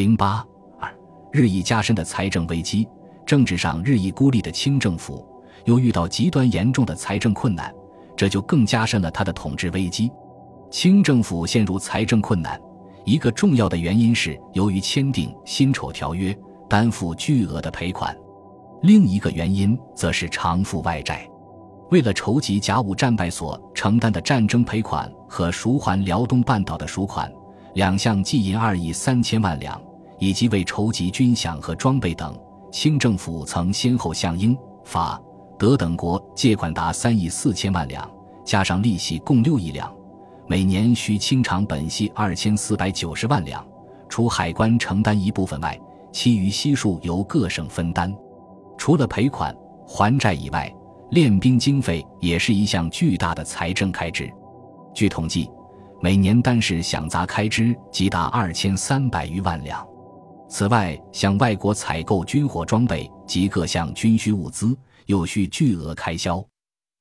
零八二日益加深的财政危机，政治上日益孤立的清政府又遇到极端严重的财政困难，这就更加深了他的统治危机。清政府陷入财政困难，一个重要的原因是由于签订辛丑条约，担负巨额的赔款；另一个原因则是偿付外债。为了筹集甲午战败所承担的战争赔款和赎还辽东半岛的赎款，两项计银二亿三千万两。以及为筹集军饷和装备等，清政府曾先后向英、法、德等国借款达三亿四千万两，加上利息共六亿两，每年需清偿本息二千四百九十万两。除海关承担一部分外，其余悉数由各省分担。除了赔款还债以外，练兵经费也是一项巨大的财政开支。据统计，每年单是饷杂开支即达二千三百余万两。此外，向外国采购军火装备及各项军需物资，又需巨额开销。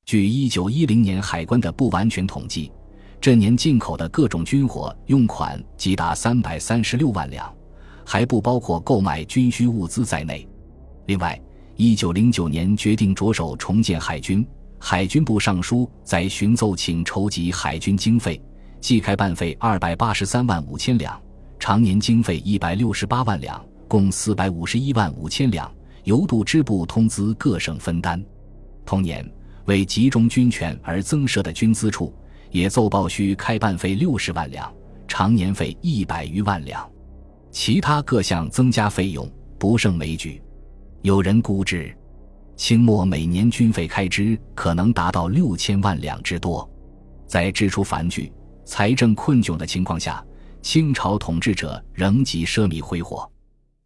据一九一零年海关的不完全统计，这年进口的各种军火用款即达三百三十六万两，还不包括购买军需物资在内。另外，一九零九年决定着手重建海军，海军部尚书在巡奏请筹集海军经费，计开办费二百八十三万五千两。常年经费一百六十八万两，共四百五十一万五千两，由度支部通资各省分担。同年，为集中军权而增设的军资处也奏报需开办费六十万两，常年费一百余万两，其他各项增加费用不胜枚举。有人估值，清末每年军费开支可能达到六千万两之多。在支出繁巨、财政困窘的情况下。清朝统治者仍极奢靡挥霍。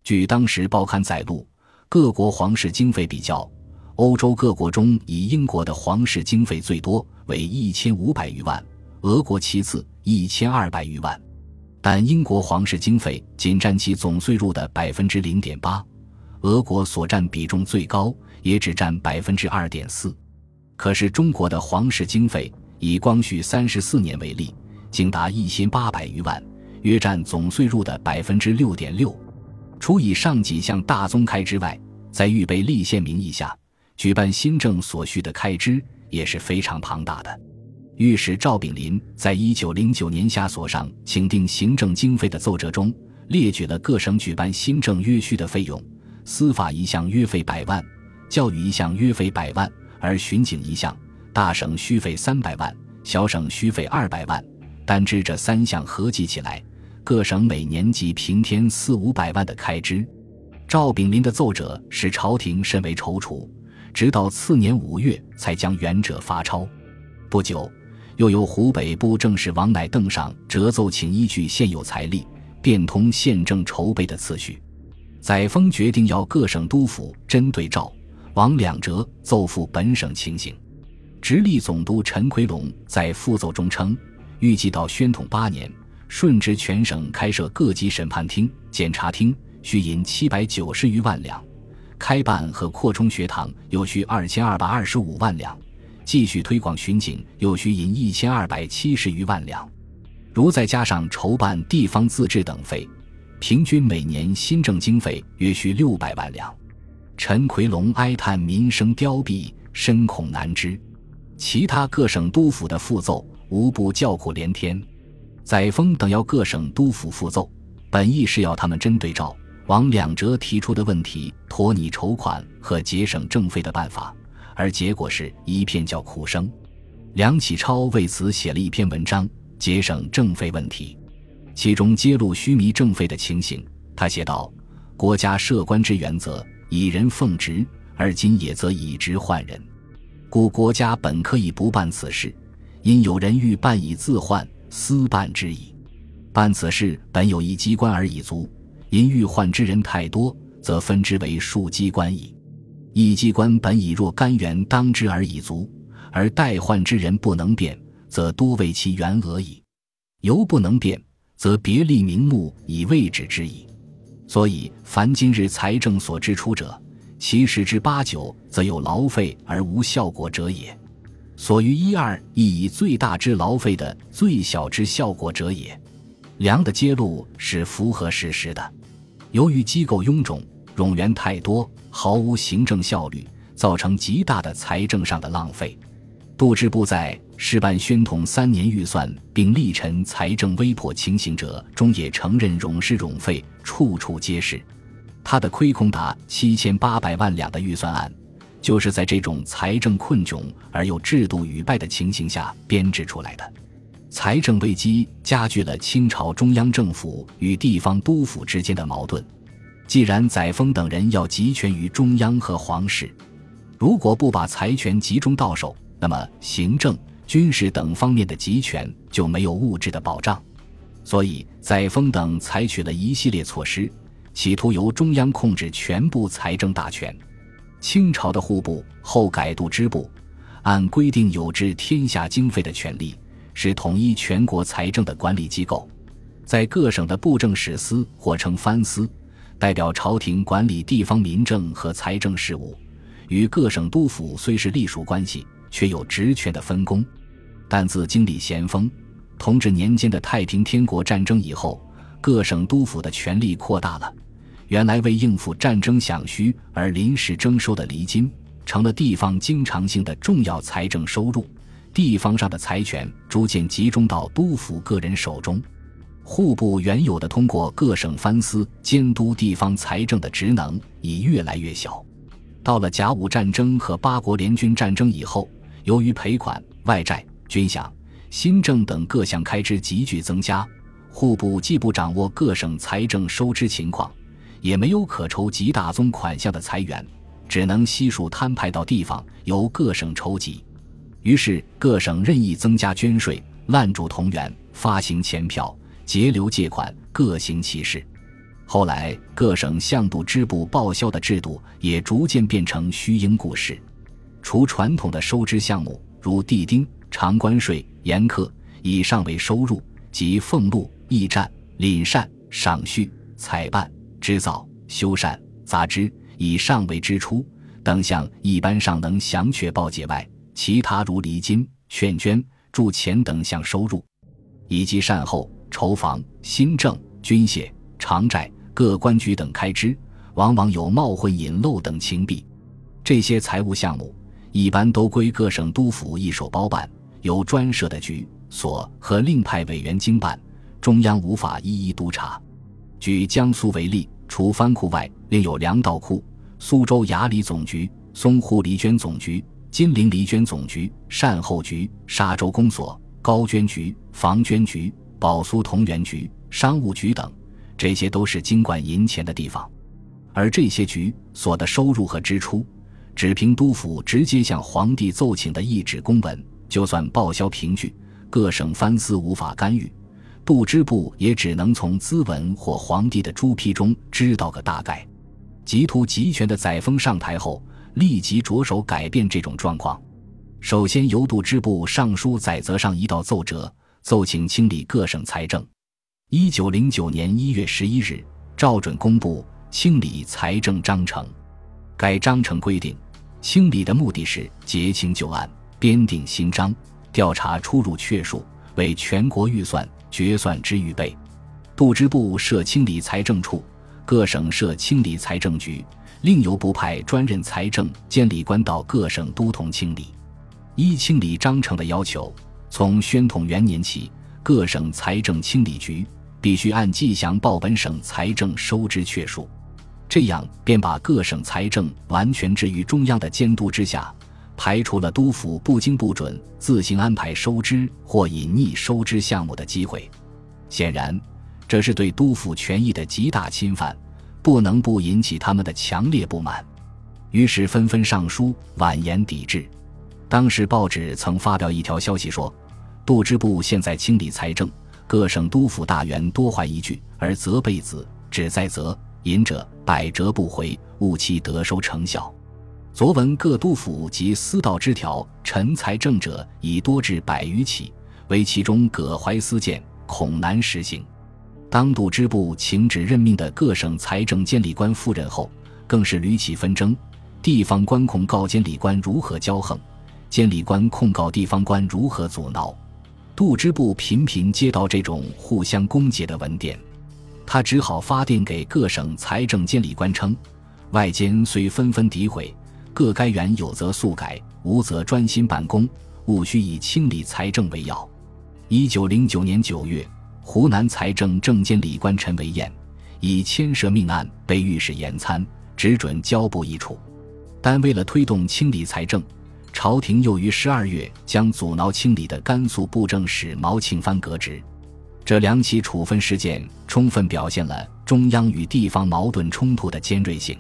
据当时报刊载录，各国皇室经费比较，欧洲各国中以英国的皇室经费最多，为一千五百余万；俄国其次，一千二百余万。但英国皇室经费仅占其总税入的百分之零点八，俄国所占比重最高，也只占百分之二点四。可是中国的皇室经费，以光绪三十四年为例，竟达一千八百余万。约占总税入的百分之六点六，除以上几项大宗开支外，在预备立宪名义下举办新政所需的开支也是非常庞大的。御史赵炳麟在一九零九年下所上请定行政经费的奏折中，列举了各省举办新政约需的费用：司法一项约费百万，教育一项约费百万，而巡警一项，大省需费三百万，小省需费二百万。单知这三项合计起来。各省每年即平添四五百万的开支，赵炳麟的奏折使朝廷甚为踌躇，直到次年五月才将原者发钞。不久，又由湖北布政使王乃邓上折奏，请依据现有财力，变通宪政筹备的次序。载沣决定要各省督府针对赵、王两折奏付本省情形。直隶总督陈奎龙在复奏中称，预计到宣统八年。顺治全省开设各级审判厅、检察厅，需银七百九十余万两；开办和扩充学堂又需二千二百二十五万两；继续推广巡警又需银一千二百七十余万两。如再加上筹办地方自治等费，平均每年新政经费约需六百万两。陈奎龙哀叹民生凋敝，深恐难支。其他各省督府的复奏无不叫苦连天。载沣等要各省督抚复奏，本意是要他们针对赵、王两折提出的问题，托拟筹款和节省政费的办法，而结果是一片叫苦声。梁启超为此写了一篇文章，节省政费问题，其中揭露虚弥政费的情形。他写道：“国家设官之原则，以人奉职，而今也则以职换人，故国家本可以不办此事，因有人欲办以自换。”私办之矣，办此事本有一机关而已足，因欲换之人太多，则分之为数机关矣。一机关本以若干员当之而已足，而代换之人不能变，则多为其员额矣。犹不能变，则别立名目以位置之矣。所以，凡今日财政所支出者，其十之八九，则有劳费而无效果者也。所余一二亦以最大之劳费的最小之效果者也。梁的揭露是符合事实的。由于机构臃肿，冗员太多，毫无行政效率，造成极大的财政上的浪费。杜支部在试办宣统三年预算并力陈财政危迫情形者中，也承认冗事冗费处处皆是。他的亏空达七千八百万两的预算案，就是在这种财政困窘而又制度腐败的情形下编制出来的。财政危机加剧了清朝中央政府与地方督府之间的矛盾。既然载沣等人要集权于中央和皇室，如果不把财权集中到手，那么行政、军事等方面的集权就没有物质的保障。所以，载沣等采取了一系列措施。企图由中央控制全部财政大权。清朝的户部后改度支部，按规定有治天下经费的权利，是统一全国财政的管理机构。在各省的布政使司或称藩司，代表朝廷管理地方民政和财政事务，与各省督府虽是隶属关系，却有职权的分工。但自经历咸丰、同治年间的太平天国战争以后，各省督府的权力扩大了。原来为应付战争饷需而临时征收的厘金，成了地方经常性的重要财政收入。地方上的财权逐渐集中到督府个人手中，户部原有的通过各省藩司监督地方财政的职能已越来越小。到了甲午战争和八国联军战争以后，由于赔款、外债、军饷、新政等各项开支急剧增加，户部既不掌握各省财政收支情况。也没有可筹集大宗款项的财源，只能悉数摊派到地方，由各省筹集。于是各省任意增加捐税、滥铸铜元、发行钱票、截留借款，各行其事。后来各省向度支部报销的制度也逐渐变成虚应故事。除传统的收支项目，如地丁、常关税、盐课以上为收入，及俸禄、驿站、廪善、赏恤、采办。织造、修缮、杂支以上为支出等项，一般上能详确报解外，其他如礼金、劝捐、铸钱等项收入，以及善后、筹防、新政、军械、偿债、各官局等开支，往往有冒混隐漏等情弊。这些财务项目一般都归各省督府一手包办，由专设的局所和另派委员经办，中央无法一一督查。举江苏为例。除藩库外，另有粮道库、苏州衙里总局、淞沪厘捐总局、金陵厘捐总局、善后局、沙州公所、高捐局、房捐局、宝苏同源局、商务局等，这些都是经管银钱的地方。而这些局所的收入和支出，只凭督府直接向皇帝奏请的一纸公文，就算报销凭据，各省藩司无法干预。杜支部也只能从资文或皇帝的朱批中知道个大概。极图集权的载沣上台后，立即着手改变这种状况。首先由杜支部尚书载泽上一道奏折，奏请清理各省财政。一九零九年一月十一日，照准公布清理财政章程。该章程规定，清理的目的是结清旧案，编定新章，调查出入确数，为全国预算。决算之预备，度支部设清理财政处，各省设清理财政局，另由部派专任财政监理官到各省督同清理。依清理章程的要求，从宣统元年起，各省财政清理局必须按计详报本省财政收支确数，这样便把各省财政完全置于中央的监督之下。排除了督府不经不准自行安排收支或隐匿收支项目的机会。显然，这是对督府权益的极大侵犯，不能不引起他们的强烈不满。于是纷纷上书婉言抵制。当时报纸曾发表一条消息说：“度支部现在清理财政，各省督府大员多怀疑惧，而责备子，只在责隐者百折不回，务期得收成效。”昨闻各督府及司道之条，陈财政者已多至百余起，唯其中葛怀思见，恐难实行。当度支部请旨任命的各省财政监理官赴任后，更是屡起纷争。地方官控告监理官如何骄横，监理官控告地方官如何阻挠。度支部频频接到这种互相攻讦的文电。他只好发电给各省财政监理官称：“外间虽纷纷诋毁，各该员有则速改，无则专心办公，务须以清理财政为要。”一九零九年九月，湖南财政正监理官陈维晏以牵涉命案被御史严参，只准交部议处。但为了推动清理财政，朝廷又于十二月将阻挠清理的甘肃布政使毛庆藩革职。这两起处分事件充分表现了中央与地方矛盾冲突的尖锐性。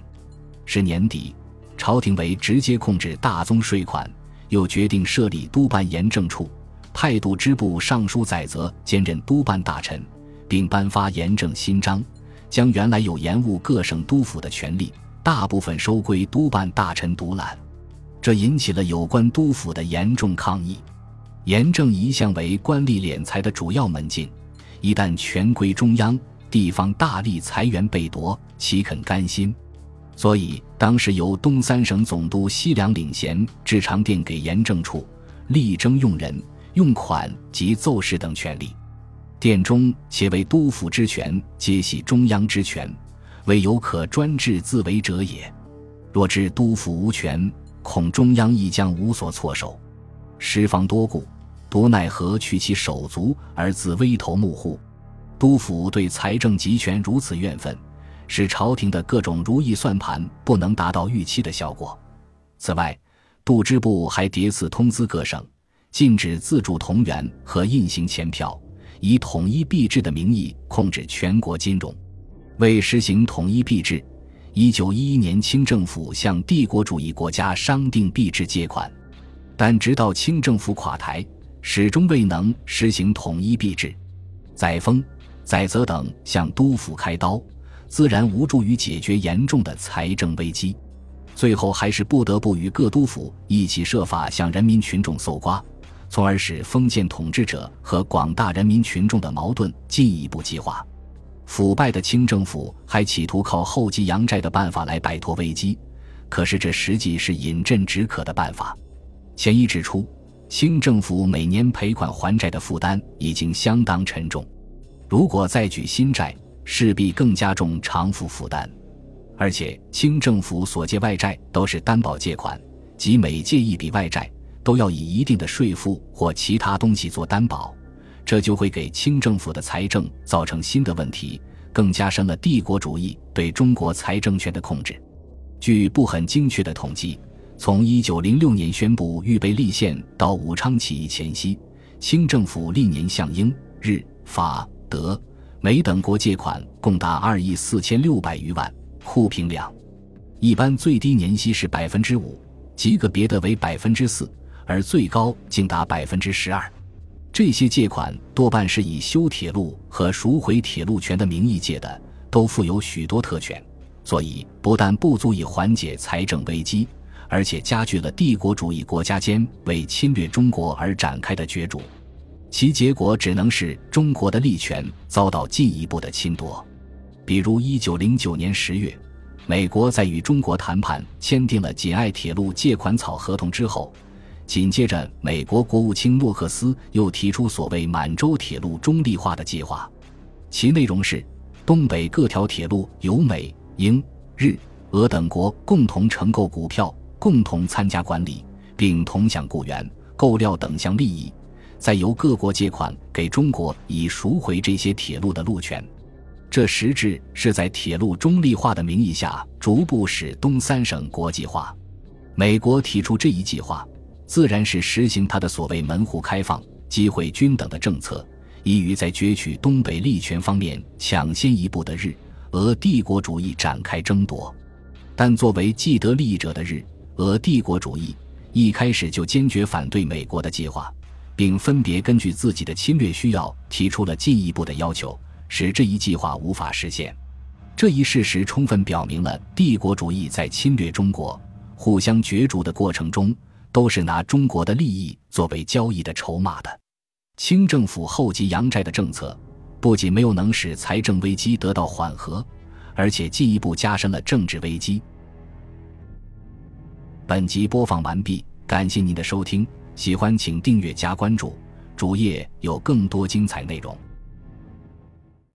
是年底，朝廷为直接控制大宗税款，又决定设立督办盐政处，派度支部尚书载泽兼任督办大臣，并颁发盐政新章，将原来有盐务各省督府的权力大部分收归督办大臣独揽。这引起了有关督府的严重抗议。盐政一向为官吏敛财的主要门径。一旦权归中央，地方大力财源被夺，岂肯甘心？所以当时由东三省总督西凉领衔制长殿给严政处，力争用人、用款及奏事等权利。殿中且为督府之权，皆系中央之权，唯有可专制自为者也。若知督府无权，恐中央亦将无所措手。十方多故。独奈何取其手足而自危头目户？督府对财政集权如此怨愤，使朝廷的各种如意算盘不能达到预期的效果。此外，度支部还叠次通知各省，禁止自铸铜元和印行钱票，以统一币制的名义控制全国金融。为实行统一币制，一九一一年清政府向帝国主义国家商定币制借款，但直到清政府垮台。始终未能实行统一币制，载沣、载泽等向督府开刀，自然无助于解决严重的财政危机。最后还是不得不与各督府一起设法向人民群众搜刮，从而使封建统治者和广大人民群众的矛盾进一步激化。腐败的清政府还企图靠厚积洋债的办法来摆脱危机，可是这实际是饮鸩止渴的办法。前一指出。清政府每年赔款还债的负担已经相当沉重，如果再举新债，势必更加重偿付负担。而且，清政府所借外债都是担保借款，即每借一笔外债，都要以一定的税负或其他东西做担保，这就会给清政府的财政造成新的问题，更加深了帝国主义对中国财政权的控制。据不很精确的统计。从一九零六年宣布预备立宪到武昌起义前夕，清政府历年向英、日、法、德、美等国借款共达二亿四千六百余万，库平两。一般最低年息是百分之五，极个别的为百分之四，而最高竟达百分之十二。这些借款多半是以修铁路和赎回铁路权的名义借的，都附有许多特权，所以不但不足以缓解财政危机。而且加剧了帝国主义国家间为侵略中国而展开的角逐，其结果只能是中国的利权遭到进一步的侵夺。比如，一九零九年十月，美国在与中国谈判签订了锦爱铁路借款草合同之后，紧接着美国国务卿诺克斯又提出所谓满洲铁路中立化的计划，其内容是东北各条铁路由美、英、日、俄等国共同承购股票。共同参加管理，并同享雇员、购料等项利益，再由各国借款给中国，以赎回这些铁路的路权。这实质是在铁路中立化的名义下，逐步使东三省国际化。美国提出这一计划，自然是实行他的所谓门户开放、机会均等的政策，以于在攫取东北利权方面抢先一步的日、俄帝国主义展开争夺。但作为既得利益者的日。俄帝国主义一开始就坚决反对美国的计划，并分别根据自己的侵略需要提出了进一步的要求，使这一计划无法实现。这一事实充分表明了帝国主义在侵略中国、互相角逐的过程中，都是拿中国的利益作为交易的筹码的。清政府厚积洋债的政策，不仅没有能使财政危机得到缓和，而且进一步加深了政治危机。本集播放完毕，感谢您的收听，喜欢请订阅加关注，主页有更多精彩内容。